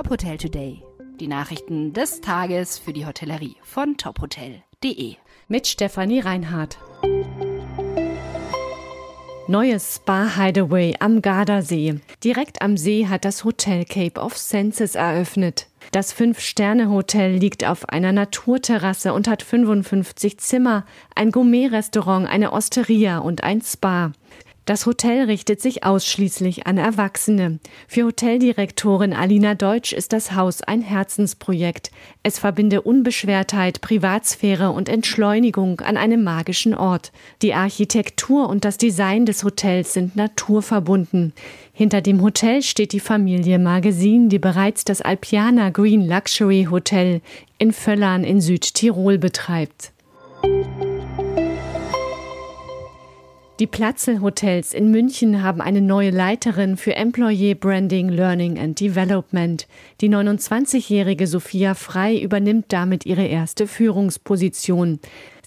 Top Hotel Today. Die Nachrichten des Tages für die Hotellerie von tophotel.de. Mit Stefanie Reinhardt. Neues Spa Hideaway am Gardasee. Direkt am See hat das Hotel Cape of Senses eröffnet. Das Fünf-Sterne-Hotel liegt auf einer Naturterrasse und hat 55 Zimmer, ein Gourmet-Restaurant, eine Osteria und ein Spa. Das Hotel richtet sich ausschließlich an Erwachsene. Für Hoteldirektorin Alina Deutsch ist das Haus ein Herzensprojekt. Es verbinde Unbeschwertheit, Privatsphäre und Entschleunigung an einem magischen Ort. Die Architektur und das Design des Hotels sind naturverbunden. Hinter dem Hotel steht die Familie Magazin, die bereits das Alpiana Green Luxury Hotel in Völlern in Südtirol betreibt. Die Platzel Hotels in München haben eine neue Leiterin für Employee Branding, Learning and Development. Die 29-jährige Sophia Frei übernimmt damit ihre erste Führungsposition.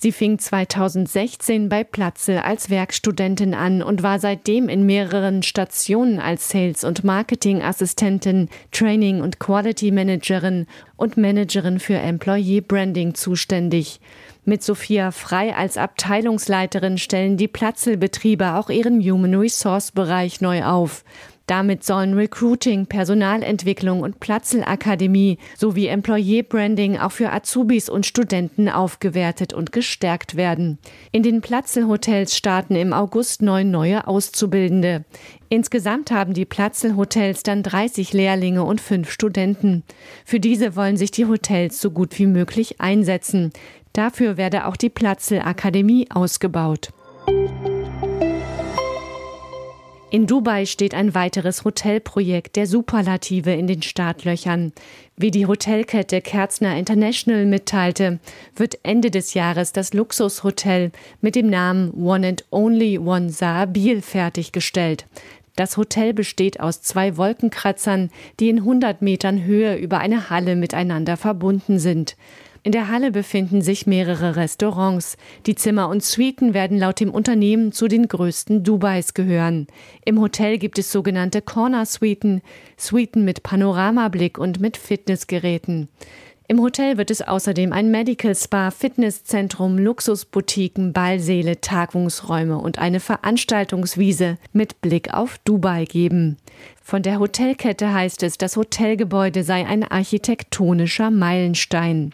Sie fing 2016 bei Platzel als Werkstudentin an und war seitdem in mehreren Stationen als Sales- und Marketingassistentin, Training- und Quality Managerin und Managerin für Employee Branding zuständig. Mit Sophia Frei als Abteilungsleiterin stellen die Platzelbetriebe auch ihren Human Resource Bereich neu auf. Damit sollen Recruiting, Personalentwicklung und Platzelakademie sowie Employee Branding auch für Azubis und Studenten aufgewertet und gestärkt werden. In den Platzelhotels starten im August neun neue Auszubildende. Insgesamt haben die Platzelhotels dann 30 Lehrlinge und fünf Studenten. Für diese wollen sich die Hotels so gut wie möglich einsetzen. Dafür werde auch die Platzel Akademie ausgebaut. In Dubai steht ein weiteres Hotelprojekt der Superlative in den Startlöchern. Wie die Hotelkette Kerzner International mitteilte, wird Ende des Jahres das Luxushotel mit dem Namen One and Only One Saabil fertiggestellt. Das Hotel besteht aus zwei Wolkenkratzern, die in 100 Metern Höhe über eine Halle miteinander verbunden sind. In der Halle befinden sich mehrere Restaurants. Die Zimmer und Suiten werden laut dem Unternehmen zu den größten Dubais gehören. Im Hotel gibt es sogenannte Corner Suiten, Suiten mit Panoramablick und mit Fitnessgeräten. Im Hotel wird es außerdem ein Medical Spa, Fitnesszentrum, Luxusboutiquen, Ballsäle, Tagungsräume und eine Veranstaltungswiese mit Blick auf Dubai geben. Von der Hotelkette heißt es, das Hotelgebäude sei ein architektonischer Meilenstein.